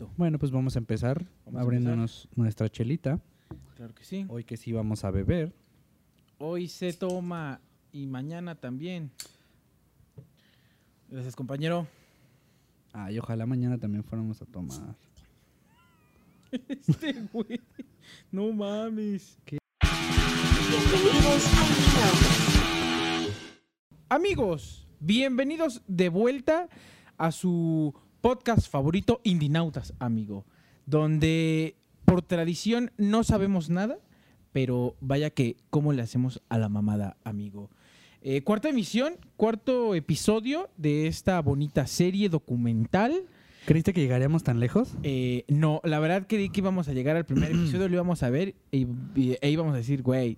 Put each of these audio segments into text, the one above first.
Perfecto. Bueno, pues vamos a empezar Vamos a abriéndonos nuestra chelita. Claro que sí. Hoy que sí vamos a beber. Hoy se toma y mañana también. Gracias, compañero. Ay, ojalá mañana también fuéramos a tomar. Este güey. No mames. Minautas. Amigos, bienvenidos de vuelta a su podcast favorito, Indinautas, amigo. Donde por tradición no sabemos nada, pero vaya que cómo le hacemos a la mamada, amigo. Eh, cuarta emisión, cuarto episodio de esta bonita serie documental. ¿Creíste que llegaríamos tan lejos? Eh, no, la verdad creí que íbamos a llegar al primer episodio, lo íbamos a ver y, y- e íbamos a decir, güey,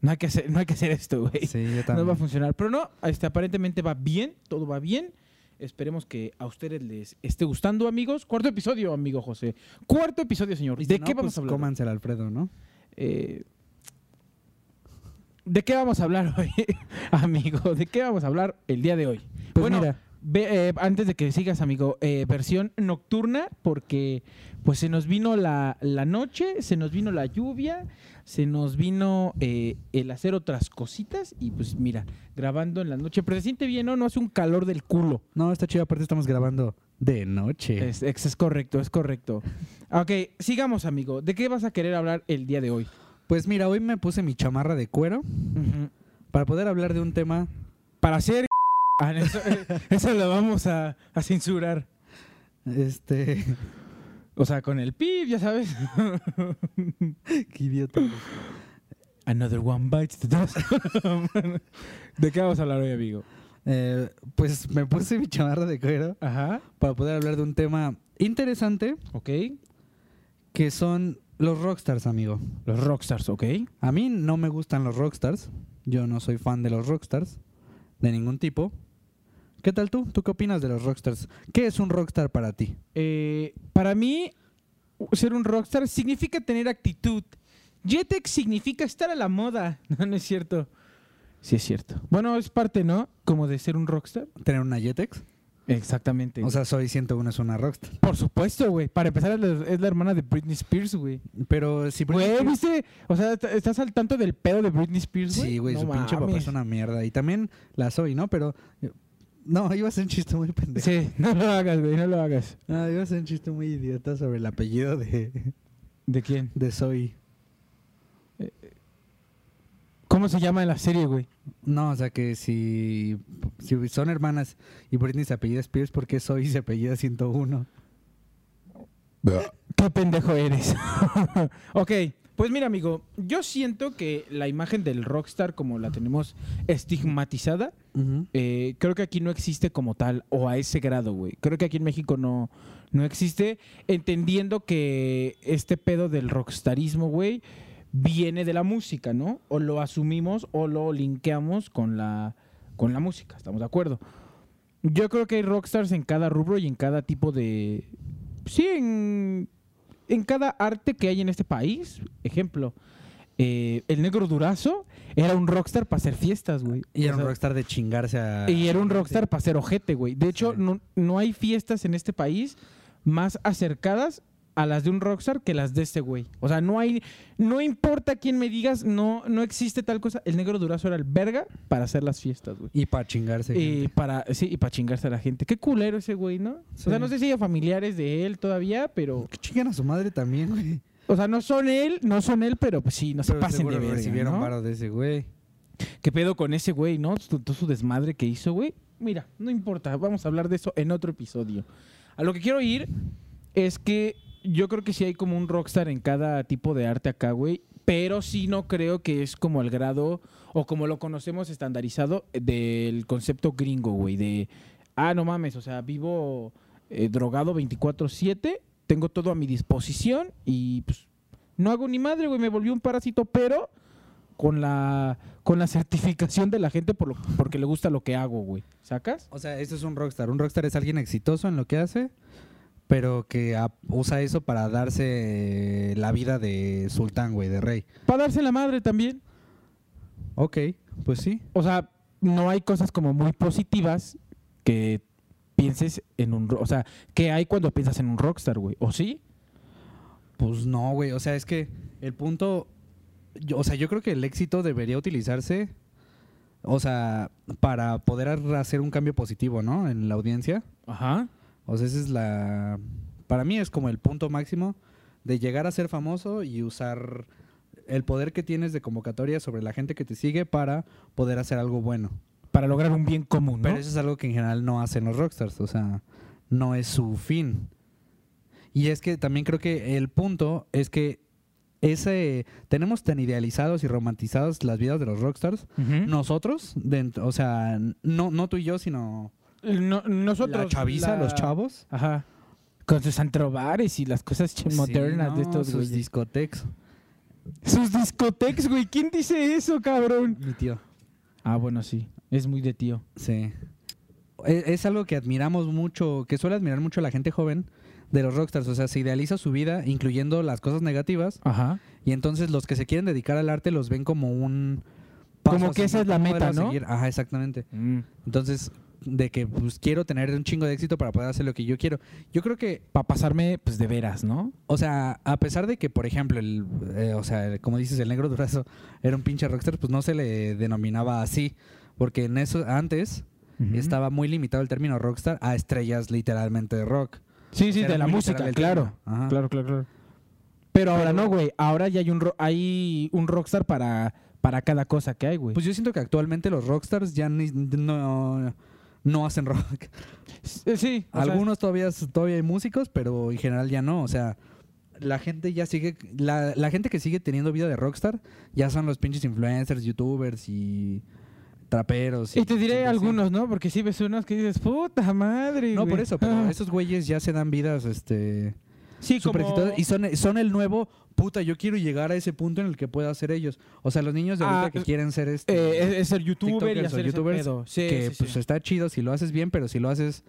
no hay que hacer, no hay que hacer esto, güey. Sí, yo No también. va a funcionar. Pero no, este, aparentemente va bien, todo va bien. Esperemos que a ustedes les esté gustando, amigos. Cuarto episodio, amigo José. Cuarto episodio, señor. ¿De no, qué pues vamos a hablar? Cómanse Alfredo, ¿no? Eh, ¿De qué vamos a hablar hoy, amigo? ¿De qué vamos a hablar el día de hoy? Pues bueno, mira. ve- eh, antes de que sigas, amigo, eh, versión nocturna, porque pues se nos vino la, la noche, se nos vino la lluvia, se nos vino eh, el hacer otras cositas y pues mira, grabando en la noche, pero se siente bien, ¿no? No hace un calor del culo. No, está chido. Aparte estamos grabando de noche. Es, es- es correcto, es correcto. Ok, sigamos, amigo. ¿De qué vas a querer hablar el día de hoy? Pues mira, hoy me puse mi chamarra de cuero para poder hablar de un tema... Para hacer... Ah, eso, eh, eso lo vamos a, a censurar. Este... O sea, con el pip, ya sabes. Qué idiota. Another one bites the dust. ¿De qué vamos a hablar hoy, amigo? Eh, pues me puse mi chamarra de cuero Ajá. para poder hablar de un tema interesante Ok. que son los rockstars, amigo. Los rockstars, ok. A mí no me gustan los rockstars. Yo no soy fan de los rockstars. De ningún tipo. ¿Qué tal tú? ¿Tú qué opinas de los rockstars? ¿Qué es un rockstar para ti? Eh, para mí, ser un rockstar significa tener actitud. Jetex significa estar a la moda. No, no es cierto. Sí es cierto. Bueno, es parte, ¿no? Como de ser un rockstar. ¿Tener una Jetex? Exactamente. O sea, Soy 101 es una rockstar. por supuesto, güey. Para empezar, es la, hermana de Britney Spears, güey. Pero si Britney Güey, Spears- ¿viste? O sea, ¿est- ¿estás al tanto del pedo de Britney Spears, güey? Sí, güey, No su pinche papá mames. es una mierda. Y también la soy, ¿no? Pero... eh, No, iba a ser un chiste muy pendejo. Sí, no lo hagas, güey, no lo hagas. No, iba a ser un chiste muy idiota sobre el apellido de, ¿De quién? de Soy. ¿Cómo se llama en la serie, güey? No, o sea que si, si son hermanas y Britney se apellida Spears, ¿por qué Soy se apellida 101? Qué pendejo eres. ok, pues mira, amigo, yo siento que la imagen del rockstar, como la tenemos estigmatizada, eh, creo que aquí no existe como tal, o a ese grado, güey. Creo que aquí en México no, no existe, entendiendo que este pedo del rockstarismo, güey, viene de la música, ¿no? O lo asumimos o lo linkeamos con la, con la música, ¿estamos de acuerdo? Yo creo que hay rockstars en cada rubro y en cada tipo de... Sí, en, en cada arte que hay en este país. Ejemplo, eh, el negro Durazo era un rockstar para hacer fiestas, güey. Y era O un rockstar de chingarse a... y era un rockstar para hacer ojete, güey. De hecho, Sí. no, no hay fiestas en este país más acercadas a las de un rockstar que las de este güey. O sea, no hay, no importa quién me digas, no, no existe tal cosa. El negro durazo era el verga para hacer las fiestas, güey. Y para chingarse. Y gente. para, sí, y para chingarse a la gente. Qué culero ese güey, ¿no? Sí. O sea, no sé si hay familiares de él todavía, pero. Que chingan a su madre también, güey. O sea, no son él, no son él, pero pues sí, no se pasen de verga, recibieron ¿no? de ese güey. ¿Qué pedo con ese güey, no? Todo su desmadre que hizo, güey. Mira, no importa, vamos a hablar de eso en otro episodio. A lo que quiero ir es que yo creo que sí hay como un rockstar en cada tipo de arte acá, güey. Pero sí no creo que es como el grado o como lo conocemos estandarizado del concepto gringo, güey. De, ah, no mames, o sea, vivo eh, drogado 24-7, tengo todo a mi disposición y pues no hago ni madre, güey. Me volví un parásito, pero con la con la certificación de la gente por lo, porque le gusta lo que hago, güey. ¿Sacas? O sea, eso es un rockstar. Un rockstar es alguien exitoso en lo que hace, pero que usa eso para darse la vida de sultán, güey, de rey. Para darse la madre también. Ok, pues sí. O sea, no hay cosas como muy positivas que pienses en un... O sea, ¿qué hay cuando piensas en un rockstar, güey? ¿O sí? Pues no, güey. O sea, es que el punto. yo- o sea, yo creo que el éxito debería utilizarse. O sea, para poder hacer un cambio positivo, ¿no? En la audiencia. Ajá. O sea, esa es la. Para mí es como el punto máximo de llegar a ser famoso y usar el poder que tienes de convocatoria sobre la gente que te sigue para poder hacer algo bueno. Para lograr un bien común, ¿no? Pero eso es algo que en general no hacen los rockstars, o sea, no es su fin. Y es que también creo que el punto es que ese tenemos tan idealizados y romantizados las vidas de los rockstars. Nosotros, dent- o sea, no, no tú y yo, sino No- nosotros... la chaviza, la- los chavos. Ajá. Con sus antrobares y las cosas ch- modernas Sí, de estos sus güeyes. discotecas. Sus discotecas, güey. ¿Quién dice eso, cabrón? Mi tío. Ah, bueno, sí. Es muy de tío. Sí. Es, es algo que admiramos mucho, que suele admirar mucho la gente joven de los rockstars. O sea, se idealiza su vida, incluyendo las cosas negativas. Ajá. Y entonces los que se quieren dedicar al arte los ven como un... Como a que esa es la meta, ¿no? seguir. Ajá, exactamente. Mm. Entonces, de que pues quiero tener un chingo de éxito para poder hacer lo que yo quiero. Yo creo que, Para pasarme, pues, de veras, ¿no? o sea, a pesar de que, por ejemplo, el, eh, o sea, el- como dices, el negro durazo era un pinche rockstar, pues no se le denominaba así. Porque en eso, antes, estaba muy limitado el término rockstar a estrellas literalmente de rock. Sí, sí, de la música, claro. Ajá. Claro, claro, claro. Pero ahora Pero- no, güey. Ahora ya hay un, ro- hay un rockstar para, para cada cosa que hay, güey. Pues yo siento que actualmente los rockstars ya ni- no, no hacen rock. Eh, sí. sea, Algunos todavía, todavía hay músicos, pero en general ya no. O sea, la gente ya sigue. La, la gente que sigue teniendo vida de rockstar ya son los pinches influencers, youtubers y traperos. y te diré sí. algunos, ¿no? Porque si ves unos que dices, puta madre, No, güey". por eso, pero Ah. esos güeyes ya se dan vidas este, Sí, súper como... exitosas y son, son el nuevo. Puta, yo quiero llegar a ese punto en el que pueda ser ellos. O sea, los niños de ahorita Ah, que quieren ser este. Eh, es, ser youtuber y hacer ese youtubers pedo. Sí, que sí, pues sí. está chido si lo haces bien, pero si lo haces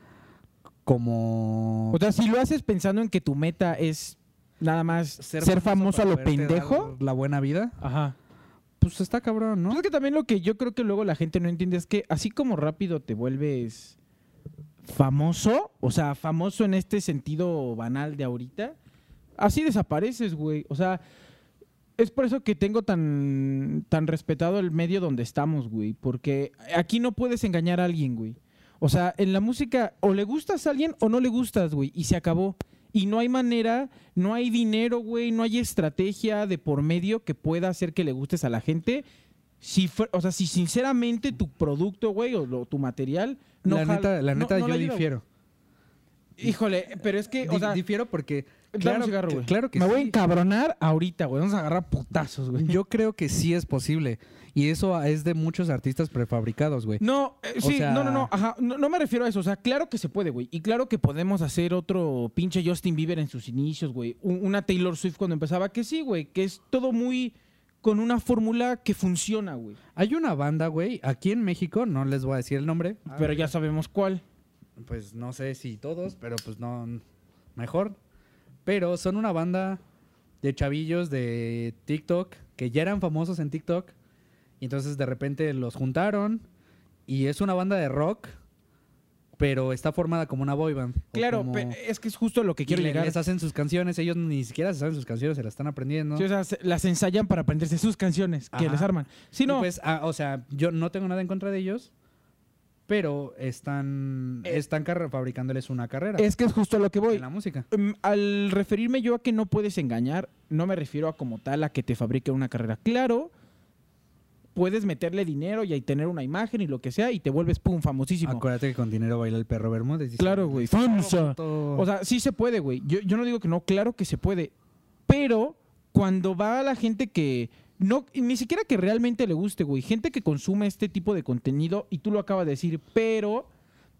como O sea, si lo haces pensando en que tu meta es nada más ser, famoso a para lo pendejo, la buena vida, ajá. pues está cabrón, ¿no? Pues es que también lo que yo creo que luego la gente no entiende es que así como rápido te vuelves famoso, o sea, famoso en este sentido banal de ahorita, así desapareces, güey. O sea, es por eso que tengo tan, tan respetado el medio donde estamos, güey. Porque aquí no puedes engañar a alguien, güey. O sea, en la música o le gustas a alguien o no le gustas, güey. Y se acabó. Y no hay manera, no hay dinero, güey, no hay estrategia de por medio que pueda hacer que le gustes a la gente. Si fue- o sea, si sinceramente tu producto, güey, o lo- tu material no la jala- neta, la neta no yo ayuda, güey. difiero. Híjole, pero es que, o Di- sea, difiero porque claro, cigarro, que- güey. claro que Me voy a encabronar ahorita, güey. Vamos a agarrar putazos, güey. Yo creo que sí es posible. Y eso es de muchos artistas prefabricados, güey. No, eh, O sí, sea- no, no, no, ajá, no, no me refiero a eso, o sea, claro que se puede, güey, y claro que podemos hacer otro pinche Justin Bieber en sus inicios, güey, Un- una Taylor Swift cuando empezaba, que sí, güey, que es todo muy con una fórmula que funciona, güey, Hay una banda, güey, aquí en México, no les voy a decir el nombre. pero ya sabemos cuál. Pues no sé si todos, pero pues no, mejor. Pero son una banda de chavillos de TikTok que ya eran famosos en TikTok. Y entonces de repente los juntaron. Y es una banda de rock, pero está formada como una boy band. o Claro, como- es que es justo lo que quiero le- llegar. les hacen sus canciones, ellos ni siquiera se saben sus canciones, se las están aprendiendo. Sí, o sea, se- las ensayan para aprenderse sus canciones que les arman. Y no, pues, ah, o sea, yo no tengo nada en contra de ellos, pero están, Eh, están fabricándoles una carrera es que es justo a lo que voy. en la música. Mm, Al referirme yo a que no puedes engañar, no me refiero a como tal a que te fabrique una carrera. Claro, puedes meterle dinero y ahí tener una imagen y lo que sea y te vuelves pum famosísimo. Acuérdate que con dinero baila el perro Bermúdez. Claro, güey. Famoso. O sea, sí se puede, güey. Yo, yo no digo que no, claro que se puede. Pero cuando va a la gente que no, ni siquiera que realmente le guste, güey. Gente que consume este tipo de contenido y tú lo acabas de decir, pero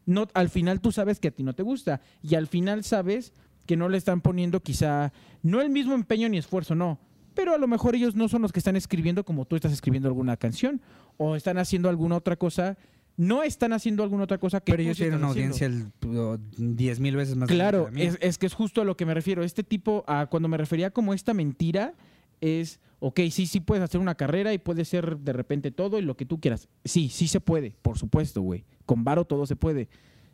no, al final tú sabes que a ti no te gusta. Y al final sabes que no le están poniendo quizá, no el mismo empeño ni esfuerzo, no. Pero a lo mejor ellos no son los que están escribiendo como tú estás escribiendo alguna canción. O están haciendo alguna otra cosa. No están haciendo alguna otra cosa que pero ellos tienen una audiencia el, 10 mil veces más Claro, que es, es que es justo a lo que me refiero. Este tipo, a cuando me refería como esta mentira, es, ok, sí, sí puedes hacer una carrera y puede ser de repente todo y lo que tú quieras. Sí, sí se puede, por supuesto, güey. Con varo todo se puede.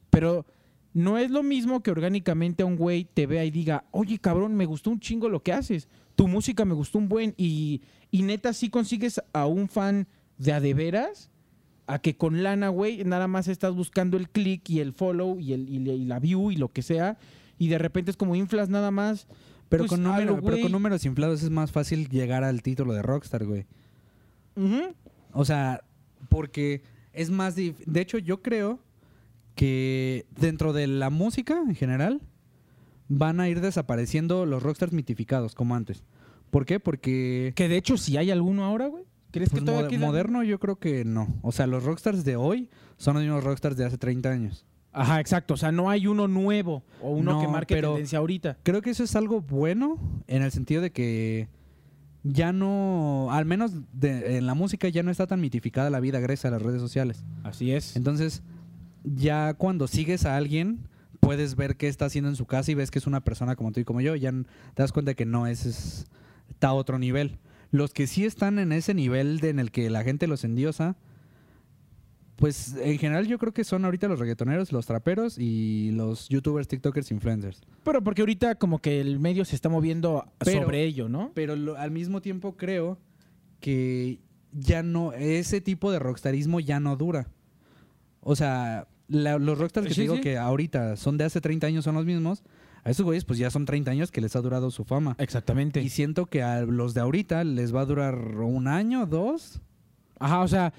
Pero no es lo mismo que orgánicamente a un güey te vea y diga, oye, cabrón, me gustó un chingo lo que haces. Tu música me gustó un buen. Y, y neta, sí consigues a un fan de a de veras, a que con lana, güey, nada más estás buscando el click y el follow y, el, y, la view y lo que sea. Y de repente es como inflas nada más. Pero, Pues, con número- pero con números inflados es más fácil llegar al título de Rockstar, güey. O sea, porque es más... De hecho, yo creo que dentro de la música en general van a ir desapareciendo los rockstars mitificados como antes. ¿Por qué? Porque... Que de hecho, si hay alguno ahora, güey. ¿Crees pues, que todavía mo- queda? moderno yo creo que no. O sea, los rockstars de hoy son los mismos rockstars de hace 30 años. Ajá, exacto. O sea, no hay uno nuevo o uno No, que marque pero- tendencia ahorita. Creo que eso es algo bueno en el sentido de que ya no, al menos de- en la música ya no está tan mitificada la vida gracias a las redes sociales. Así es. Entonces, ya cuando sigues a alguien, puedes ver qué está haciendo en su casa y ves que es una persona como tú y como yo. Ya te das cuenta que no es, es- está a otro nivel. Los que sí están en ese nivel de- en el que la gente los endiosa, pues en general yo creo que son ahorita los reggaetoneros, los traperos y los youtubers, tiktokers, influencers. Pero porque ahorita como que el medio se está moviendo Pero- sobre ello, ¿no? Pero lo- al mismo tiempo creo que ya no, ese tipo de rockstarismo ya no dura. O sea, la- los rockstars que Sí, te digo sí. que ahorita son de hace 30 años son los mismos, a esos güeyes pues ya son 30 años que les ha durado su fama. Exactamente. Y siento que a los de ahorita les va a durar un año, dos. Ajá, o sea,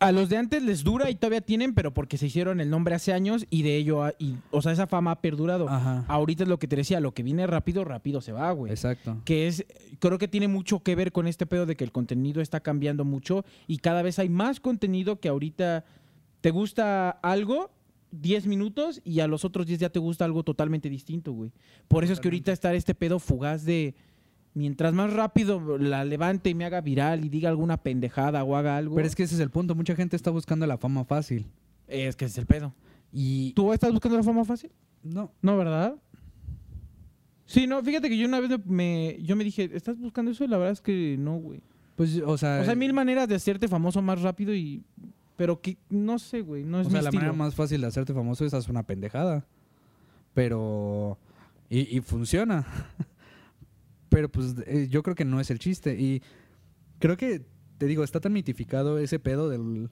a los de antes les dura y todavía tienen, pero porque se hicieron el nombre hace años y de ello, y, o sea, esa fama ha perdurado. Ajá. Ahorita es lo que te decía, lo que viene rápido, rápido se va, güey. Exacto. Que es, creo que tiene mucho que ver con este pedo de que el contenido está cambiando mucho y cada vez hay más contenido que ahorita te gusta algo 10 minutos y a los otros 10 ya te gusta algo totalmente distinto, güey. Por eso es que ahorita está este pedo fugaz de mientras más rápido la levante y me haga viral y diga alguna pendejada o haga algo. Pero es que ese es el punto, mucha gente está buscando la fama fácil. es que ese es el pedo. Y ¿Tú estás buscando la fama fácil? no, No, ¿verdad? Sí, no, fíjate que yo una vez me, yo me dije, ¿estás buscando eso? Y la verdad es que no, güey. pues o sea, O sea, hay mil maneras de hacerte famoso más rápido y... Pero que, no sé, güey, no es o mi sea, la estilo. manera más fácil de hacerte famoso es hacer una pendejada. Pero. Y, y funciona. Pero pues eh, yo creo que no es el chiste. Y creo que, te digo, está tan mitificado ese pedo del,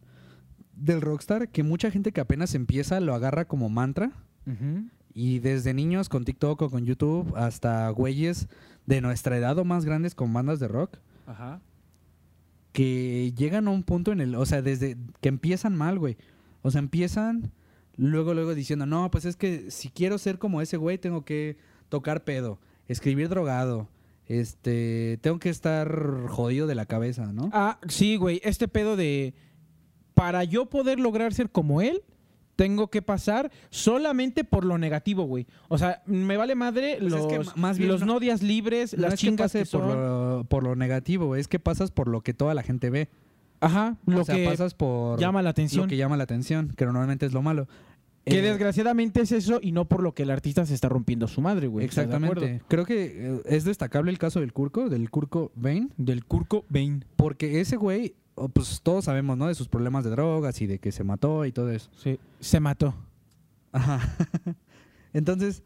del rockstar que mucha gente que apenas empieza lo agarra como mantra. Y desde niños con TikTok o con YouTube hasta güeyes de nuestra edad o más grandes con bandas de rock Ajá. Que llegan a un punto en el, o sea, desde que empiezan mal, güey. O sea, empiezan luego, luego diciendo, no, pues es que si quiero ser como ese güey, tengo que tocar pedo, escribir drogado, este, tengo que estar jodido de la cabeza, ¿no? Ah, sí, güey, este pedo de... Para yo poder lograr ser como él, tengo que pasar solamente por lo negativo, güey. O sea, me vale madre Pues es los, que más bien los no- no días libres, No las chingas que por lo, por lo negativo, es que pasas por lo que toda la gente ve. Ajá, lo o sea, que pasas por llama la atención. lo que llama la atención, que normalmente es lo malo. Que Eh, desgraciadamente es eso y no por lo que el artista se está rompiendo su madre, güey. Exactamente. Creo que eh, es destacable el caso del Curco, del Curco Bain, Del Curco Bain. porque ese güey, pues todos sabemos, ¿no? De sus problemas de drogas y de que se mató y todo eso. Sí, se mató. Ajá. Entonces,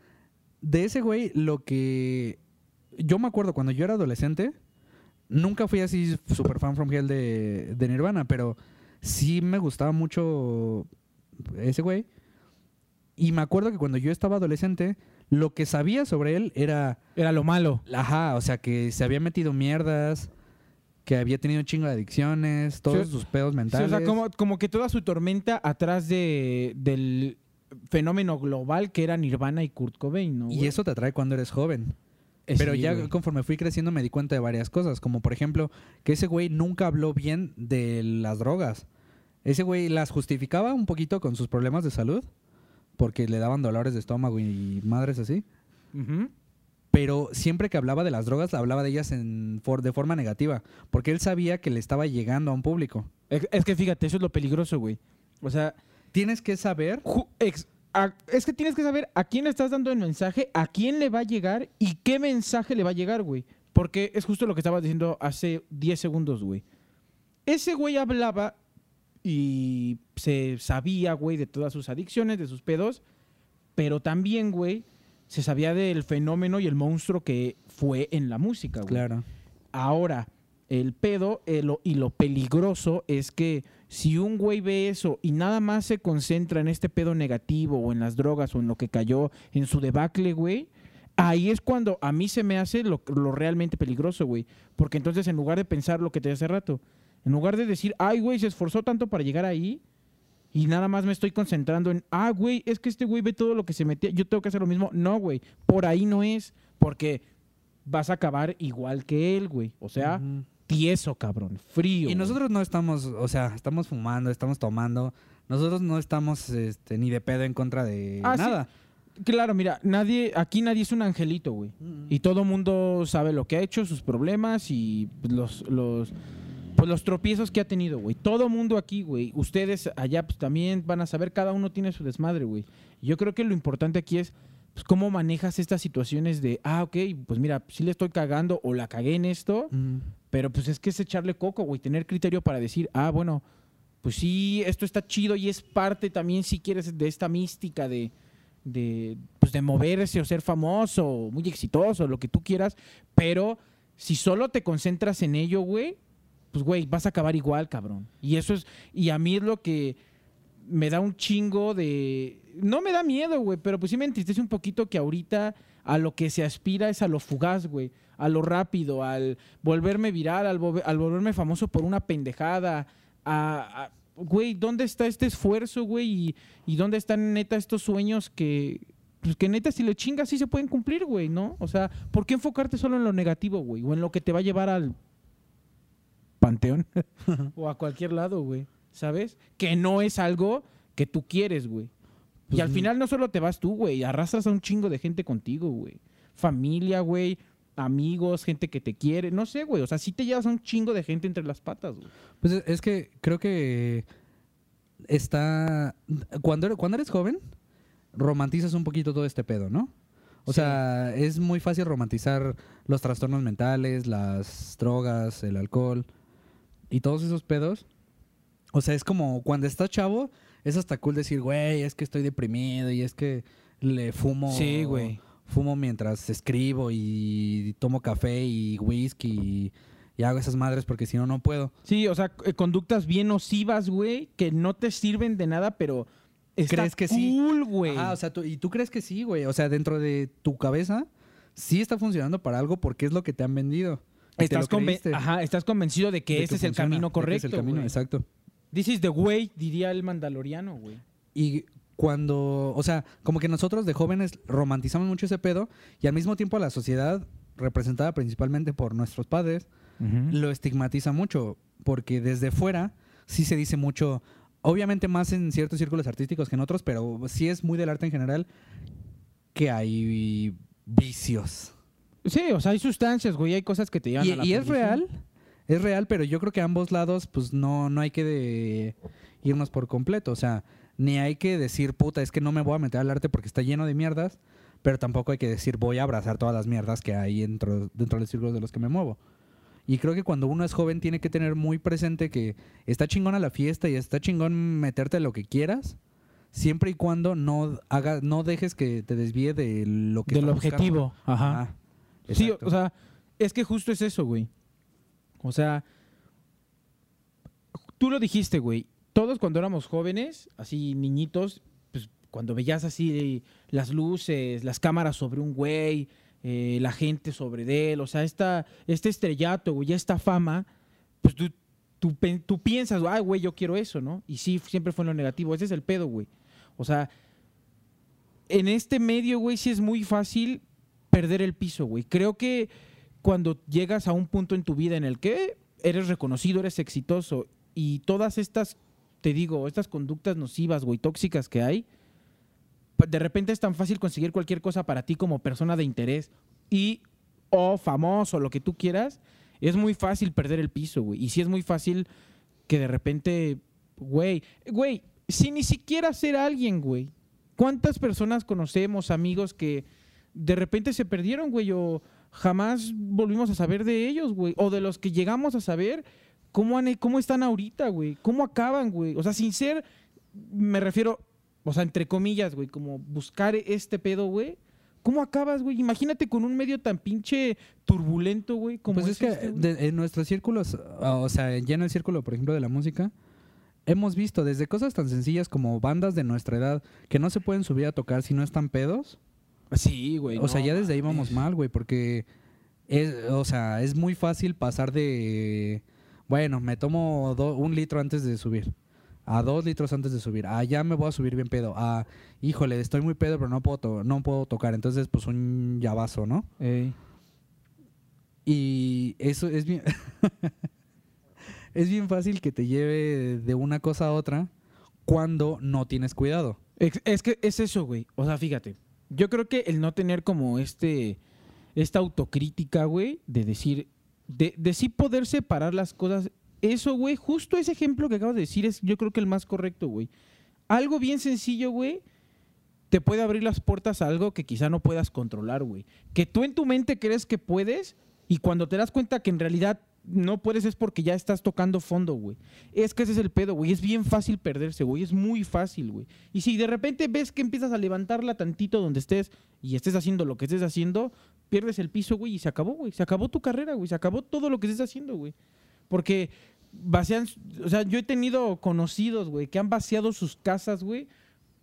de ese güey, lo que yo me acuerdo cuando yo era adolescente, nunca fui así super fan from hell de, de Nirvana, pero sí me gustaba mucho ese güey. Y me acuerdo que cuando yo estaba adolescente, lo que sabía sobre él era Era lo malo. Ajá, o sea, que se había metido mierdas, que había tenido un chingo de adicciones, todos Sí. sus pedos Sí, mentales. o sea, como, como que toda su tormenta atrás de, del fenómeno global que era Nirvana y Kurt Cobain, ¿no? y eso te atrae cuando eres joven. Eh, Pero sí, ya güey. conforme fui creciendo me di cuenta de varias cosas, como por ejemplo que ese güey nunca habló bien de las drogas. Ese güey las justificaba un poquito con sus problemas de salud, porque le daban dolores de estómago y madres así. Ujú. Pero siempre que hablaba de las drogas, hablaba de ellas en for- de forma negativa, porque él sabía que le estaba llegando a un público. Es, es que fíjate, eso es lo peligroso, güey. O sea, Tienes que saber ju- ex- a- es que tienes que saber a quién le estás dando el mensaje, a quién le va a llegar y qué mensaje le va a llegar, güey. Porque es justo lo que estabas diciendo hace 10 segundos, güey. Ese güey hablaba y se sabía, güey, de todas sus adicciones, de sus pedos, pero también, güey, se sabía del fenómeno y el monstruo que fue en la música, güey. Claro. Ahora, el pedo eh, y lo peligroso es que si un güey ve eso y nada más se concentra en este pedo negativo o en las drogas o en lo que cayó en su debacle, güey, ahí es cuando a mí se me hace lo, lo realmente peligroso, güey. Porque entonces en lugar de pensar lo que te hace rato, en lugar de decir, ay, güey, se esforzó tanto para llegar ahí y nada más me estoy concentrando en, ah, güey, es que este güey ve todo lo que se metía, yo tengo que hacer lo mismo. No, güey, por ahí no es, porque vas a acabar igual que él, güey. O sea, tieso, cabrón, frío. Y güey. nosotros no estamos, o sea, estamos fumando, estamos tomando. Nosotros no estamos este, ni de pedo en contra de Ah, sí. nada. Claro, mira, nadie, aquí nadie es un angelito, güey. Y todo mundo sabe lo que ha hecho, sus problemas y los, los, pues, los tropiezos que ha tenido, güey. Todo mundo aquí, güey. Ustedes allá pues, también van a saber, cada uno tiene su desmadre, güey. Yo creo que lo importante aquí es pues, cómo manejas estas situaciones de, ah, ok, pues mira, sí le estoy cagando o la cagué en esto, pero pues es que es echarle coco, güey. Tener criterio para decir, ah, bueno, pues sí, esto está chido y es parte también, si quieres, de esta mística de, de, pues, de moverse o ser famoso, muy exitoso, lo que tú quieras, pero si solo te concentras en ello, güey, pues, güey, vas a acabar igual, cabrón. Y eso es, y a mí es lo que me da un chingo de... No me da miedo, güey, pero pues sí me entristece un poquito que ahorita a lo que se aspira es a lo fugaz, güey. A lo rápido, al volverme viral, al, volver- al volverme famoso por una pendejada. A- güey, ¿dónde está este esfuerzo, güey? Y, y dónde están neta estos sueños que... Pues que neta, si le chingas, sí se pueden cumplir, güey, ¿no? O sea, ¿por qué enfocarte solo en lo negativo, güey? O en lo que te va a llevar al panteón o a cualquier lado, güey. ¿Sabes? Que no es algo que tú quieres, güey. y Pues al final no solo te vas tú, güey. Arrastras a un chingo de gente contigo, güey. Familia, güey. Amigos, gente que te quiere. No sé, güey. O sea, sí te llevas a un chingo de gente entre las patas, güey. Pues es- que creo que está. Cuando, eres- cuando eres joven, romantizas un poquito todo este pedo, ¿no? O Sí. sea, es muy fácil romantizar los trastornos mentales, las drogas, el alcohol y todos esos pedos. O sea, es como cuando estás chavo, es hasta cool decir, güey, es que estoy deprimido y es que le fumo. Sí, güey. Fumo mientras escribo y tomo café y whisky y, y hago esas madres porque si no, no puedo. Sí, o sea, eh, conductas bien nocivas, güey, que no te sirven de nada, pero está ¿Crees que sí? cool, güey. Ah, o sea, tú- y tú crees que sí, güey. O sea, dentro de tu cabeza sí está funcionando para algo porque es lo que te han vendido. Estás, conven- Ajá, estás convencido de que de ese es el camino correcto, Es el camino, exacto. This is the way, diría el mandaloriano, güey. Y cuando, o sea, como que nosotros de jóvenes romantizamos mucho ese pedo y al mismo tiempo la sociedad, representada principalmente por nuestros padres, lo estigmatiza mucho porque desde fuera sí se dice mucho, obviamente más en ciertos círculos artísticos que en otros, pero sí es muy del arte en general que hay vicios. Sí, o sea, hay sustancias, güey, hay cosas que te llevan Y, a la y es real, es real, pero yo creo que a ambos lados, pues no, no hay que de- irnos por completo. O sea, ni hay que decir, puta, es que no me voy a meter al arte porque está lleno de mierdas, pero tampoco hay que decir, voy a abrazar todas las mierdas que hay dentro, dentro del círculo de los que me muevo. Y creo que cuando uno es joven tiene que tener muy presente que está chingona la fiesta y está chingón meterte lo que quieras, siempre y cuando no haga, no dejes que te desvíe de lo que Del buscando. objetivo, ajá. Ah, Sí, o sea, es que justo es eso, güey. O sea, tú lo dijiste, güey. Todos cuando éramos jóvenes, así niñitos, pues cuando veías así las luces, las cámaras sobre un güey, eh, la gente sobre él, o sea, esta, este estrellato, güey, esta fama, pues tú, tú, tú piensas, ay, güey, yo quiero eso, ¿no? Y sí, siempre fue en lo negativo. Ese es el pedo, güey. O sea, en este medio, güey, sí es muy fácil perder el piso, güey. Creo que cuando llegas a un punto en tu vida en el que eres reconocido, eres exitoso y todas estas, te digo, estas conductas nocivas, güey, tóxicas que hay, pues, de repente es tan fácil conseguir cualquier cosa para ti como persona de interés y o famoso, lo que tú quieras, es muy fácil perder el piso, güey. Y sí es muy fácil que de repente, güey, güey, si ni siquiera ser alguien, güey. ¿Cuántas personas conocemos, amigos, que de repente se perdieron, güey, o jamás volvimos a saber de ellos, güey? O de los que llegamos a saber, ¿cómo, han- cómo están ahorita, güey? ¿Cómo acaban, güey? O sea, sin ser, me refiero, o sea, entre comillas, güey, como buscar este pedo, güey. ¿Cómo acabas, güey? Imagínate con un medio tan pinche turbulento, güey, como Pues es que este, de- en nuestros círculos, o sea, ya en el círculo, por ejemplo, de la música, hemos visto desde cosas tan sencillas como bandas de nuestra edad que no se pueden subir a tocar si no están pedos. Sí, güey. o sea, ya desde ahí vamos mal, güey, porque es, o sea, es muy fácil pasar de, bueno, me tomo do- un litro antes de subir, a dos litros antes de subir, a ya me voy a subir bien pedo, a, híjole, estoy muy pedo, pero no puedo, to- no puedo tocar, entonces pues un llavazo, ¿no? Ey. Y eso es bien. es bien fácil que te lleve de una cosa a otra cuando no tienes cuidado. Es que es eso, güey. O sea, fíjate. Yo creo que el no tener como este. Esta autocrítica, güey, de decir. De, sí poder separar las cosas. Eso, güey, justo ese ejemplo que acabas de decir es, yo creo que el más correcto, güey. Algo bien sencillo, güey, te puede abrir las puertas a algo que quizá no puedas controlar, güey. Que tú en tu mente crees que puedes y cuando te das cuenta que en realidad no puedes es porque ya estás tocando fondo, güey. Es que ese es el pedo, güey. Es bien fácil perderse, güey. Es muy fácil, güey. Y si de repente ves que empiezas a levantarla tantito donde estés y estés haciendo lo que estés haciendo, pierdes el piso, güey, y se acabó, güey. Se acabó tu carrera, güey. Se acabó todo lo que estés haciendo, güey. Porque vacían, o sea, yo he tenido conocidos, güey, que han vaciado sus casas, güey,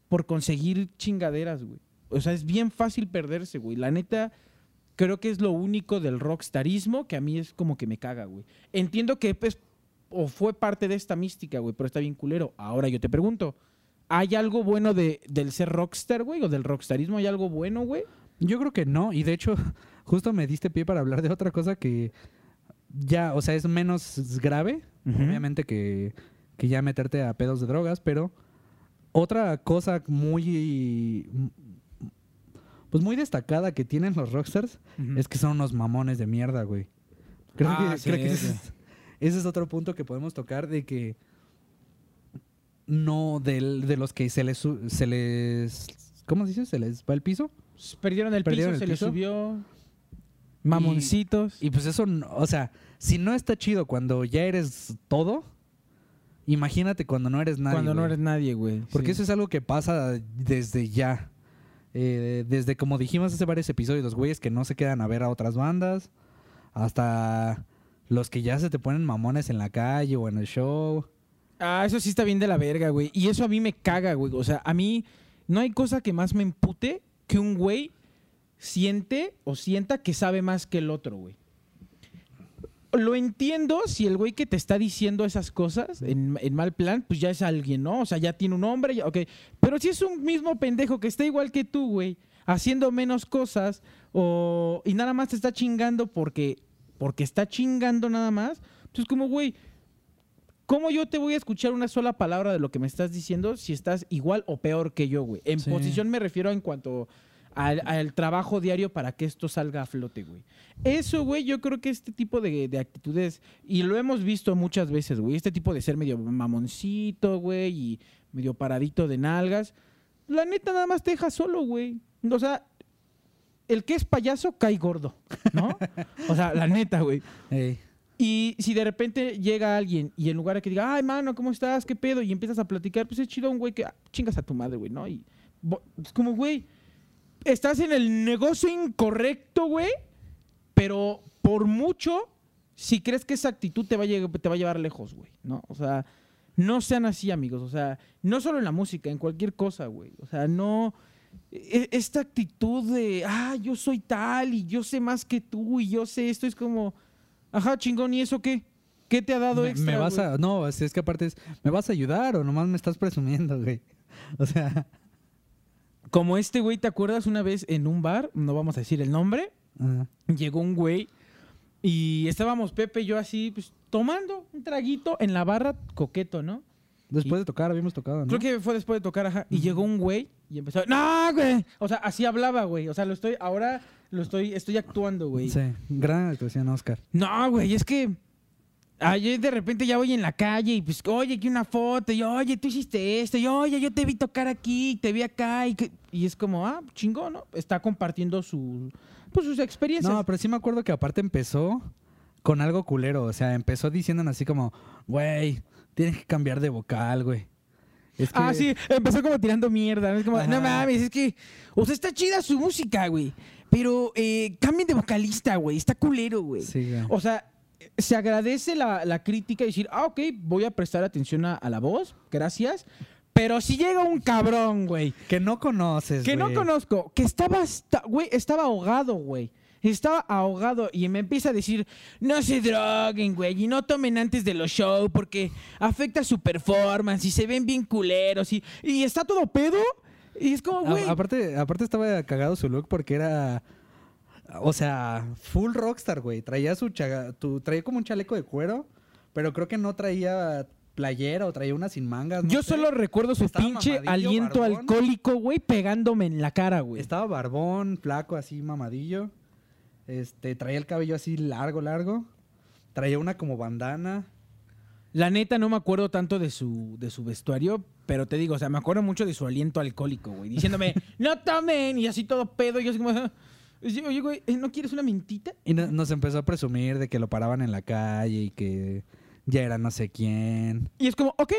por conseguir chingaderas, güey. O sea, es bien fácil perderse, güey. La neta, creo que es lo único del rockstarismo que a mí es como que me caga, güey. Entiendo que pues, o fue parte de esta mística, güey, pero está bien culero. Ahora yo te pregunto, ¿hay algo bueno de, del ser rockstar, güey? ¿O del rockstarismo hay algo bueno, güey? Yo creo que no, y de hecho, justo me diste pie para hablar de otra cosa que ya, o sea, es menos grave, obviamente, que, que ya meterte a pedos de drogas, pero otra cosa muy. Pues muy destacada que tienen los rockstars es que son unos mamones de mierda, güey. Creo Ah, que, sí, creo que ese, es, ese es otro punto que podemos tocar de que no del- de los que se les se les ¿cómo se dice? se les va el piso Perdieron el Perdieron piso, el se piso. les subió. Mamoncitos. y pues eso o sea si no está chido cuando ya eres todo imagínate cuando no eres nadie cuando no eres nadie, güey. porque Sí. eso es algo que pasa desde ya Eh, desde como dijimos hace varios episodios los güeyes que no se quedan a ver a otras bandas hasta los que ya se te ponen mamones en la calle o en el show Ah, eso sí está bien de la verga, güey. Y eso a mí me caga, güey. O sea, a mí no hay cosa que más me empute que un güey siente o sienta que sabe más que el otro, güey. Lo entiendo si el güey que te está diciendo esas cosas en, en mal plan, pues ya es alguien, ¿no? O sea, ya tiene un nombre, ya- ok. Pero si es un mismo pendejo que está igual que tú, güey, haciendo menos cosas o, y nada más te está chingando porque, porque está chingando nada más, pues como, güey, ¿Cómo yo te voy a escuchar una sola palabra de lo que me estás diciendo si estás igual o peor que yo, güey? En Sí. posición me refiero en cuanto al, al trabajo diario para que esto salga a flote, güey. Eso, güey, yo creo que este tipo de, de actitudes, y lo hemos visto muchas veces, güey, este tipo de ser medio mamoncito, güey, y medio paradito de nalgas, la neta nada más te deja solo, güey. O sea, el que es payaso cae gordo, ¿no? o sea, la neta, güey. Ey. Y si de repente llega alguien y en lugar de que diga, ay, mano, ¿cómo estás? ¿Qué pedo? Y empiezas a platicar, pues es chido un güey que ah, chingas a tu madre, güey, ¿no? Y es como, güey, estás en el negocio incorrecto, güey, pero por mucho, si crees que esa actitud te va a, lleg- te va a llevar lejos, güey, ¿no? O sea, no sean así, amigos. O sea, no solo en la música, en cualquier cosa, güey. O sea, no. e- Esta actitud de, ah, yo soy tal y yo sé más que tú y yo sé esto, es como, ajá, chingón, ¿y eso qué? ¿Qué te ha dado extra? me vas a no es es que aparte es me vas a ayudar o nomás me estás presumiendo güey o sea Como este güey, ¿te acuerdas una vez en un bar? No vamos a decir el nombre. ajá. Llegó un güey y estábamos Pepe y yo así, pues, tomando un traguito en la barra, coqueto, ¿no? después de tocar habíamos tocado ¿no? Creo que fue después de tocar, ajá. Y llegó un güey y empezó, ¡No, güey! O sea, así hablaba, güey. O sea, lo estoy, ahora lo estoy, estoy actuando, güey. sí gran actuación Oscar No, güey, es que ayer de repente ya voy en la calle y pues, oye, aquí una foto, y oye, tú hiciste esto, y oye, yo te vi tocar aquí, te vi acá, y, que- y es como, ah, chingón, ¿no? Está compartiendo su, pues, sus experiencias. no pero sí me acuerdo que aparte empezó con algo culero o sea empezó diciendo así como güey tienes que cambiar de vocal güey Es que- Ah, sí, empezó como tirando mierda. ¿no? Es como, Ajá. no mames, es que. O sea, está chida su música, güey. Pero eh, cambien de vocalista, güey. Está culero, güey. Sí, güey. O sea, se agradece la, la crítica y decir, ah, ok, voy a prestar atención a, a la voz, gracias. Pero si llega un cabrón, güey, Que no conoces, que no conozco, que estaba, güey, estaba ahogado, güey. Estaba ahogado y me empieza a decir, no se droguen, güey, y no tomen antes de los shows porque afecta su performance y se ven bien culeros y, y está todo pedo. Y es como, güey, aparte, aparte estaba cagado su look porque era. O sea, full rockstar, güey. Traía su chaga, tu, traía como un chaleco de cuero, pero creo que no traía playera o traía una sin mangas. no yo sé. solo recuerdo su Estaba pinche aliento barbón. alcohólico, güey, pegándome en la cara, güey. Estaba barbón, flaco, así mamadillo. Este, traía el cabello así largo, largo. Traía una como bandana. La neta no me acuerdo tanto de su, de su vestuario, pero te digo, o sea, me acuerdo mucho de su aliento alcohólico, güey, diciéndome, no tomen, y así todo pedo, y yo así como, Güey, ¿eh, ¿no quieres una mentita? Y no- nos empezó a presumir de que lo paraban en la calle y que ya era no sé quién. Y es como, ok,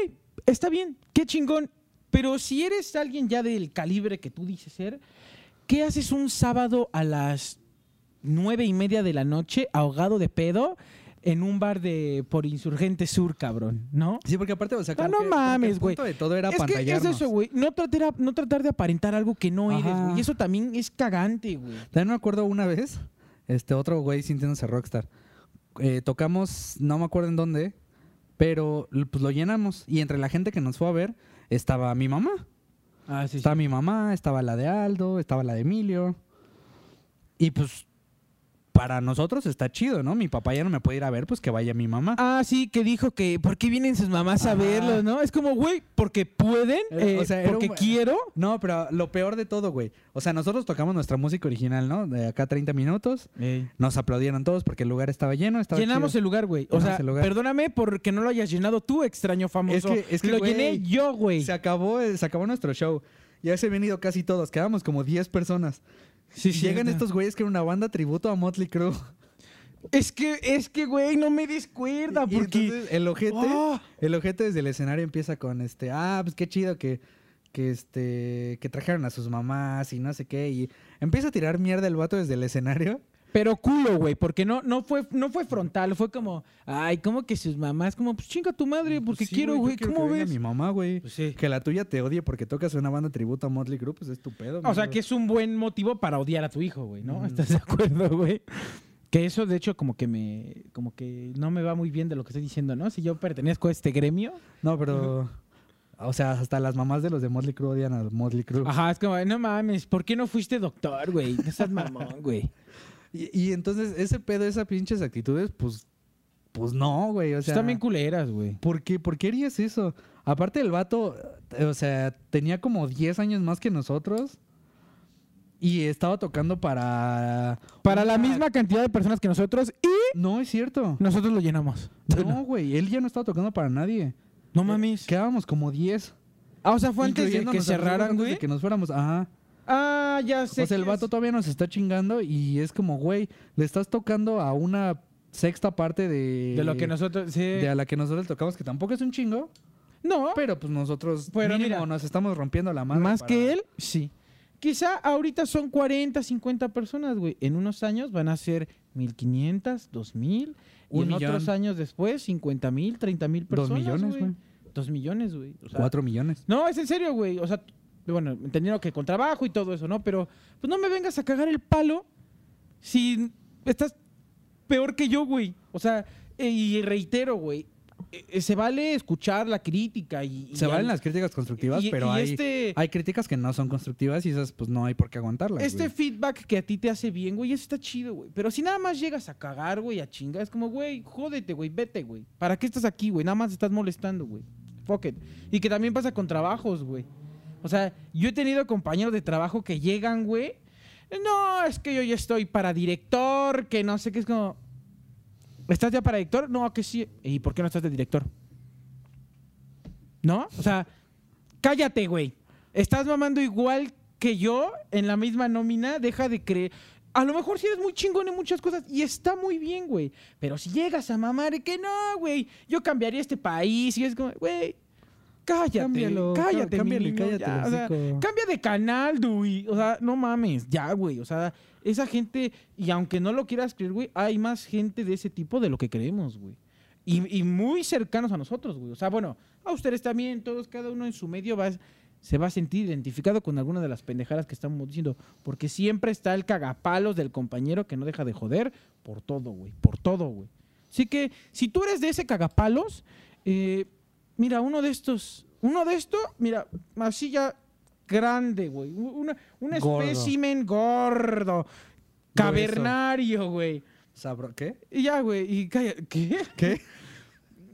está bien, qué chingón, pero si eres alguien ya del calibre que tú dices ser, ¿qué haces un sábado a las nueve y media de la noche ahogado de pedo en un bar de por Insurgente Sur, cabrón, ¿no? Sí, porque aparte, o sea, Ah, como no que mames, güey. de todo era es que es pantallarnos. eso, güey. No tratar, no tratar de aparentar algo que no eres, Ajá. güey. Y eso también es cagante, güey. También me acuerdo una vez, este otro güey sintiéndose rockstar. Eh, tocamos, no me acuerdo en dónde, pero pues lo llenamos. Y entre la gente que nos fue a ver, estaba mi mamá. Ah, sí, Estaba mi mamá, estaba la de Aldo, estaba la de Emilio. Y pues para nosotros está chido, ¿no? Mi papá ya no me puede ir a ver, pues que vaya mi mamá. Ah, sí, que dijo que ¿por qué vienen sus mamás a Ajá. verlos, no? Es como, güey, porque pueden, eh, o sea, era porque un- quiero. No, pero lo peor de todo, güey. O sea, nosotros tocamos nuestra música original, ¿no? De acá 30 minutos. Nos aplaudieron todos porque el lugar estaba lleno. Estaba Llenamos chido. el lugar, güey. O Llenamos sea, lugar. perdóname porque no lo hayas llenado tú, extraño famoso. Es que- es que, lo güey, llené yo, güey. Se acabó, eh, se acabó nuestro show. Ya se habían ido casi todos. Quedamos como 10 personas. Sí, llegan estos güeyes que era una banda tributo a Motley Crue. Es que, es que, güey, no me des cuerda Y porque. entonces el ojete, Ah. el ojete desde el escenario empieza con este, ah, pues qué chido que, que este, que trajeron a sus mamás y no sé qué. Y empieza a tirar mierda el vato desde el escenario. Pero culo, güey, porque no, no, fue, no fue frontal, fue como, ay, como que sus mamás, como, pues chinga tu madre, porque Pues sí, quiero, güey, ¿cómo que venga ves? mi mamá, güey. Pues sí. Que la tuya te odie porque tocas una banda tributo a Motley Crue, pues es tu pedo. O sea, que es un buen motivo para odiar a tu hijo, güey, ¿no? Ujú. ¿Estás de acuerdo, güey? Que eso, de hecho, como que me, como que no me va muy bien de lo que estoy diciendo, ¿no? Si yo pertenezco a este gremio. No, pero... O sea, hasta las mamás de los de Motley Crue odian a Motley Crue. Ajá, es como, no mames, ¿por qué no fuiste doctor, güey? No seas mamón, güey. Y, y entonces ese pedo, esas pinches actitudes, pues... Pues no, güey. O sea, Están bien culeras, güey. ¿por qué, ¿por qué harías eso? Aparte el vato, eh, o sea, tenía como 10 años más que nosotros. Y estaba tocando para... Para la misma cantidad de personas que nosotros y No, es cierto. nosotros lo llenamos. No, güey, él ya no estaba tocando para nadie. No mames. Quedábamos como 10. Ah, o sea, fue antes de que cerraran, güey. de que nos fuéramos, ajá. Ah, ya sé. O sea, el vato es- todavía nos está chingando y es como, güey, le estás tocando a una sexta parte de... De lo que nosotros. Sí. De a la que nosotros tocamos, que tampoco es un chingo, No, pero pues nosotros Pero mínimo mira, nos estamos rompiendo la madre. más para- que él, sí. Quizá ahorita son 40, 50 personas, güey. En unos años van a ser 1500, 2000. Y Un en millón. otros años después, 50 mil, 30 mil Dos personas. millones, güey. Dos millones, güey. O sea, Cuatro millones. No, es en serio, güey. O sea, bueno, entendiendo que con trabajo y todo eso, ¿no? Pero, pues no me vengas a cagar el palo si estás peor que yo, güey. O sea, eh, y reitero, güey. eh, se vale escuchar la crítica y... y Se valen al- las críticas constructivas, y- pero y hay, este- hay críticas que no son constructivas y esas pues no hay por qué aguantarlas. Este güey. feedback que a ti te hace bien, güey, eso está chido, güey. Pero si nada más llegas a cagar, güey, a chingar, es como, güey, jódete, güey, vete, güey. ¿Para qué estás aquí, güey? Nada más estás molestando, güey. Fuck it. Y que también pasa con trabajos, güey. O sea, yo he tenido compañeros de trabajo que llegan, güey. No, es que yo ya estoy para director, que no sé qué es como. ¿Estás ya para director? No, que sí. ¿Y por qué no estás de director? ¿No? O sea, cállate, güey. Estás mamando igual que yo en la misma nómina, deja de creer. A lo mejor sí eres muy chingón en muchas cosas y está muy bien, güey. Pero si llegas a mamar y que no, güey, yo cambiaría este país y es como, güey, cállate, Cámbialo, cállate, cámbiale, niño, cállate, ya, o sea, hocico. cambia de canal, Dui. O sea, no mames, ya, güey. O sea, esa gente, y aunque no lo quieras creer, güey, hay más gente de ese tipo de lo que creemos, güey. Y, y muy cercanos a nosotros, güey. O sea, bueno, a ustedes también, todos, cada uno en su medio va, se va a sentir identificado con alguna de las pendejadas que estamos diciendo. Porque siempre está el cagapalos del compañero que no deja de joder por todo, güey. Por todo, güey. Así que, si tú eres de ese cagapalos, eh, mira, uno de estos, uno de estos, mira, así ya grande, güey. Una- Un Gordo. espécimen gordo, cavernario, güey. Sabro- ¿Qué? Y ya, güey, y calla, ¿qué? ¿Qué?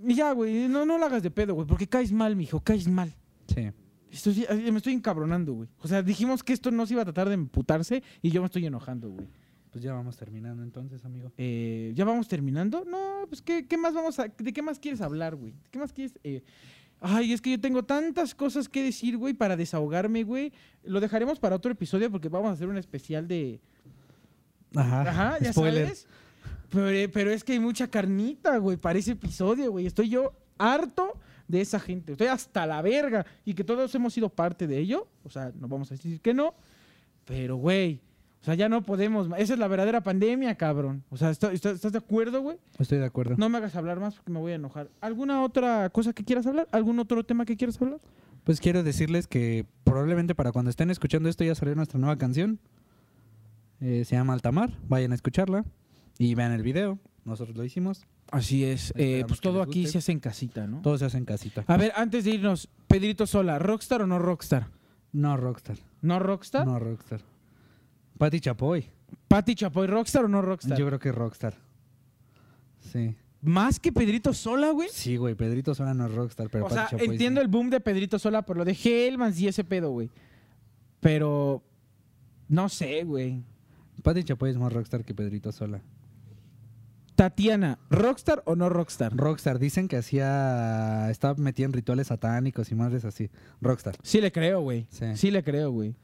Y ya, güey, no, no la hagas de pedo, güey, porque caes mal, mijo, caes mal. Sí. Estoy- me estoy encabronando, güey. O sea, dijimos que esto no se iba a tratar de emputarse y yo me estoy enojando, güey. Pues ya vamos terminando entonces, amigo. Eh, ¿Ya vamos terminando? No, pues ¿qué, qué más vamos a... ¿De qué más quieres hablar, güey? ¿De qué más quieres...? eh? Ay, es que yo tengo tantas cosas que decir, güey, para desahogarme, güey. Lo dejaremos para otro episodio porque vamos a hacer un especial de... Ajá. Ajá, ya Spoiler. sabes. Pero, pero es que hay mucha carnita, güey, para ese episodio, güey. Estoy yo harto de esa gente. Estoy hasta la verga. Y que todos hemos sido parte de ello. O sea, no vamos a decir que no. Pero, güey, o sea, ya no podemos. Esa es la verdadera pandemia, cabrón. O sea, ¿estás, de acuerdo, güey? Estoy de acuerdo. No me hagas hablar más porque me voy a enojar. ¿Alguna otra cosa que quieras hablar? ¿Algún otro tema que quieras hablar? Pues quiero decirles que probablemente para cuando estén escuchando esto ya salió nuestra nueva canción. Eh, se llama Altamar. Vayan a escucharla y vean el video. Nosotros lo hicimos. Así es. Eh, pues todo aquí se hace en casita, ¿no? Todo se hace en casita. A ver, antes de irnos, Pedrito Sola, ¿Rockstar o no Rockstar? No Rockstar. ¿No Rockstar? No Rockstar. Pati Chapoy. Pati Chapoy, ¿Rockstar o no Rockstar? Yo creo que Rockstar. Sí. Más que Pedrito Sola, güey. Sí, güey. Pedrito Sola no es Rockstar, pero o Pati sea, Chapoy entiendo sí. el boom de Pedrito Sola por lo de Hellmans y ese pedo, güey. Pero no sé, güey. Pati Chapoy es más Rockstar que Pedrito Sola. Tatiana, ¿Rockstar o no Rockstar? Rockstar, dicen que hacía. Estaba metida en rituales satánicos y madres así. Rockstar. Sí le creo, güey. Sí. Sí le creo, güey.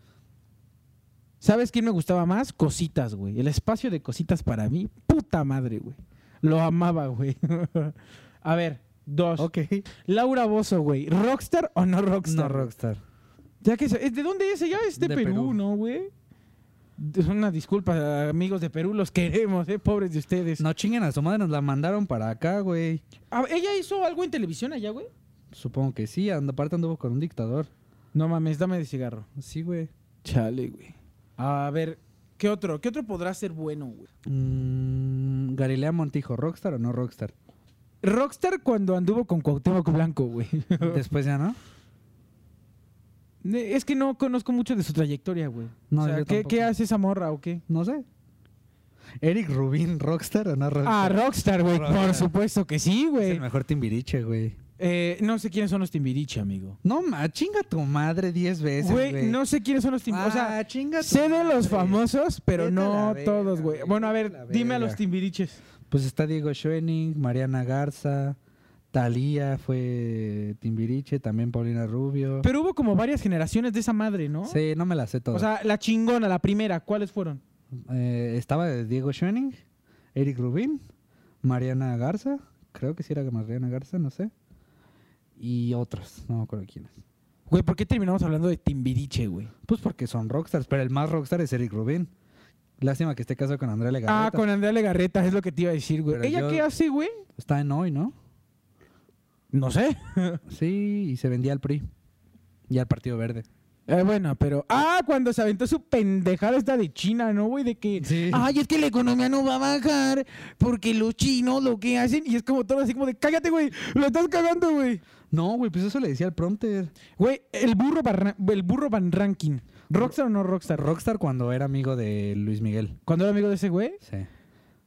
¿Sabes quién me gustaba más? Cositas, güey. El espacio de cositas para mí, puta madre, güey. Lo amaba, güey. A ver, dos. Ok. Laura Bozo, güey. ¿Rockstar o no Rockstar? No Rockstar. Ya que ¿de dónde es ella? Es de, De Perú, Perú. ¿no, güey? Es Una disculpa, amigos de Perú, los queremos, eh, pobres de ustedes. No chinguen a su madre, nos la mandaron para acá, güey. ¿Ella hizo algo en televisión allá, güey? Supongo que sí, aparte anduvo con un dictador. No mames, dame de cigarro. Sí, güey. Chale, güey. A ver, ¿qué otro? ¿Qué otro podrá ser bueno, güey? Mm, Galilea Montijo, ¿Rockstar o no Rockstar? Rockstar cuando anduvo con Cuauhtémoc Blanco, güey. Después ya no. es que no conozco mucho de su trayectoria, güey. No, o sea, yo ¿qué, tampoco. qué hace esa morra o qué? No sé. Eric Rubin, ¿Rockstar o no Rockstar? Ah, Rockstar, güey. Por supuesto que sí, Es güey. el mejor timbiriche, güey. Eh, no sé quiénes son los Timbiriche, amigo. No, ma, chinga tu madre diez veces, Güey, no sé quiénes son los Timbiriche. o sea, Ah, chinga tu sé de madre. los famosos, pero Vete no verga, todos, güey. Bueno, a ver, dime a los Timbiriches. Pues está Diego Schoening, Mariana Garza, Talía fue Timbiriche, también Paulina Rubio. Pero hubo como varias generaciones de esa madre, ¿no? Sí, no me la sé todas. O sea, la chingona, la primera, ¿cuáles fueron? Eh, estaba Diego Schoening, Eric Rubin, Mariana Garza, creo que sí era Mariana Garza, no sé. Y otros, no me acuerdo quiénes. Güey, ¿por qué terminamos hablando de Timbiriche, güey? Pues porque son rockstars, pero el más rockstar es Eric Rubin. Lástima que esté casado con Andrea Legarreta. Ah, con Andrea Legarreta, es lo que te iba a decir, güey. Pero ¿Ella yo- qué hace, güey? Está en hoy, ¿no? No sé. Sí, y se vendía al PRI. Y al Partido Verde. Eh, bueno, pero. Ah, cuando se aventó su pendejada esta de China, ¿no, güey? De que. Sí. Ay, es que la economía no va a bajar porque los chinos lo que hacen. Y es como todo así como de. Cállate, güey. Lo estás cagando, güey. No, güey, pues eso le decía al prompter. Güey, el burro, Barra- el burro Van Ranking. ¿Rockstar o no Rockstar? Rockstar cuando era amigo de Luis Miguel. Cuando era amigo de ese güey. Sí.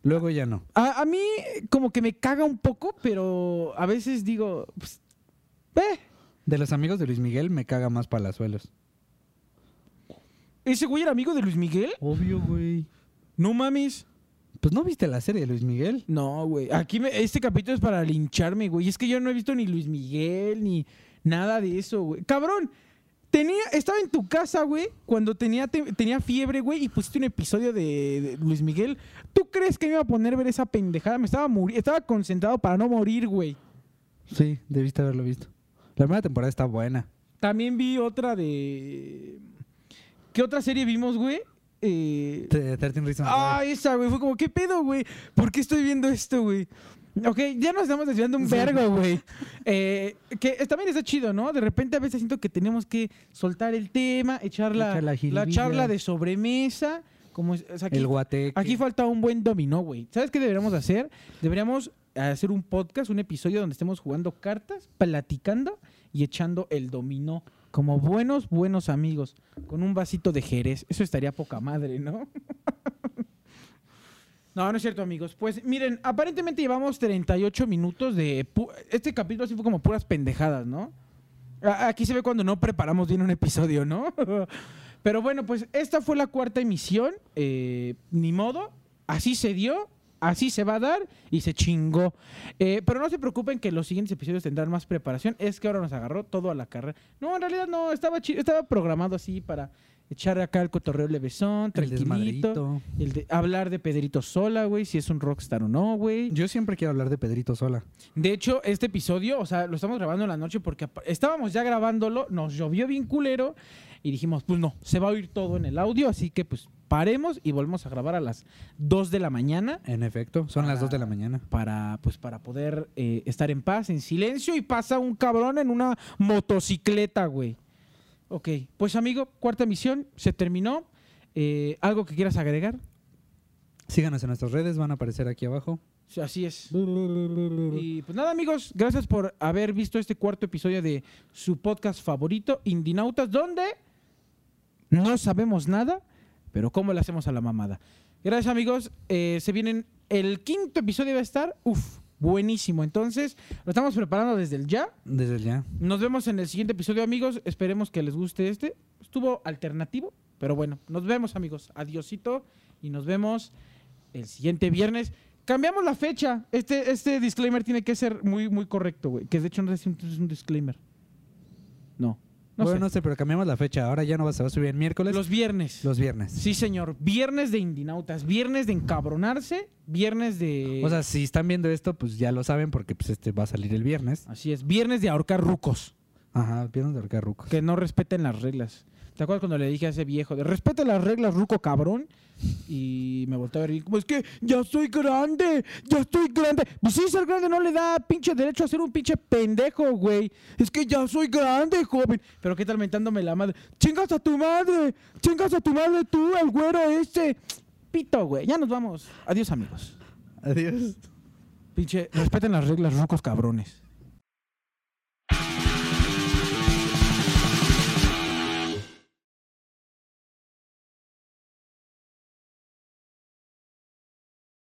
Luego ya no. A, a mí, como que me caga un poco, pero a veces digo. Pues, eh, De los amigos de Luis Miguel me caga más Palazuelos. ¿Ese güey era amigo de Luis Miguel? Obvio, güey. No mames. Pues no viste la serie de Luis Miguel. No, güey. Aquí me- este capítulo es para lincharme, güey. Es que yo no he visto ni Luis Miguel ni nada de eso, güey. Cabrón, tenía, estaba en tu casa, güey, cuando tenía, te- tenía fiebre, güey, y pusiste un episodio de, de Luis Miguel. ¿Tú crees que me iba a poner a ver esa pendejada? Me estaba muri- estaba concentrado para no morir, güey. Sí, debiste haberlo visto. La primera temporada está buena. También vi otra de. ¿Qué otra serie vimos, güey? Eh... Te- 13 Reasons Ah, esa, güey. Fue como, ¿qué pedo, güey? ¿Por qué estoy viendo esto, güey? Ok, ya nos estamos desviando un vergo, güey. Eh, que también está chido, ¿no? De repente a veces siento que tenemos que soltar el tema, echar la, charla de sobremesa. Como, es- aquí, El guateque. aquí falta un buen dominó, güey. ¿Sabes qué deberíamos hacer? Deberíamos hacer un podcast, un episodio donde estemos jugando cartas, platicando y echando el dominó. Como buenos, buenos amigos. Con un vasito de jerez. Eso estaría poca madre, ¿no? No, no es cierto, amigos. Pues miren, aparentemente llevamos 38 minutos de... Este capítulo así fue como puras pendejadas, ¿no? Aquí se ve cuando no preparamos bien un episodio, ¿no? Pero bueno, pues esta fue la cuarta emisión. eh, ni modo. Así se dio. Así se va a dar y se chingó. Eh, pero no se preocupen que los siguientes episodios tendrán más preparación. Es que ahora nos agarró todo a la carrera. No, en realidad no. Estaba, estaba programado así para echar acá el cotorreo levesón, tranquilito. El de hablar de Pedrito Sola, güey, si es un rockstar o no, güey. Yo siempre quiero hablar de Pedrito Sola. De hecho, este episodio, o sea, lo estamos grabando en la noche porque estábamos ya grabándolo, nos llovió bien culero y dijimos, pues no, se va a oír todo en el audio, así que pues paremos y volvemos a grabar a las 2 de la mañana En efecto, son las Ah. 2 de la mañana. para pues para poder eh, estar en paz, en silencio y pasa un cabrón en una motocicleta, güey. Ok, pues amigo, cuarta misión, se terminó. Eh, ¿Algo que quieras agregar? Síganos en nuestras redes, van a aparecer aquí abajo. Sí, Así es. Y pues nada, amigos, gracias por haber visto este cuarto episodio de su podcast favorito, Indinautas, donde no sabemos nada, pero cómo le hacemos a la mamada. Gracias, amigos. Eh, se vienen. El quinto episodio va a estar, uff, buenísimo. Entonces, lo estamos preparando desde el ya. Desde el ya. Nos vemos en el siguiente episodio, amigos. Esperemos que les guste este. Estuvo alternativo, pero bueno, nos vemos, amigos. Adiosito y nos vemos el siguiente viernes. Cambiamos la fecha. Este, este disclaimer tiene que ser muy, muy correcto, güey. Que de hecho no sé si es un disclaimer. No. No bueno, sé. no sé, pero cambiamos la fecha. Ahora ya no va, se va a subir en miércoles. Los viernes. los viernes. Sí, señor. Viernes de Indinautas. Viernes de encabronarse. Viernes de. O sea, si están viendo esto, pues ya lo saben porque pues este va a salir el viernes. Así es. Viernes de ahorcar rucos. Ajá, viernes de Orca Rucos. que no respeten las reglas. ¿Te acuerdas cuando le dije a ese viejo de respete las reglas, ruco cabrón? Y me volteó a ver y como, es que ya soy grande, ya estoy grande. Pues sí, ser grande no le da pinche derecho a ser un pinche pendejo, güey. Es que ya soy grande, joven. Pero qué tal mentándome la madre. Chingas a tu madre, chingas a tu madre tú, el güero este. Pito, güey. Ya nos vamos. Adiós, amigos. Adiós. Pinche, respeten las reglas, rucos cabrones.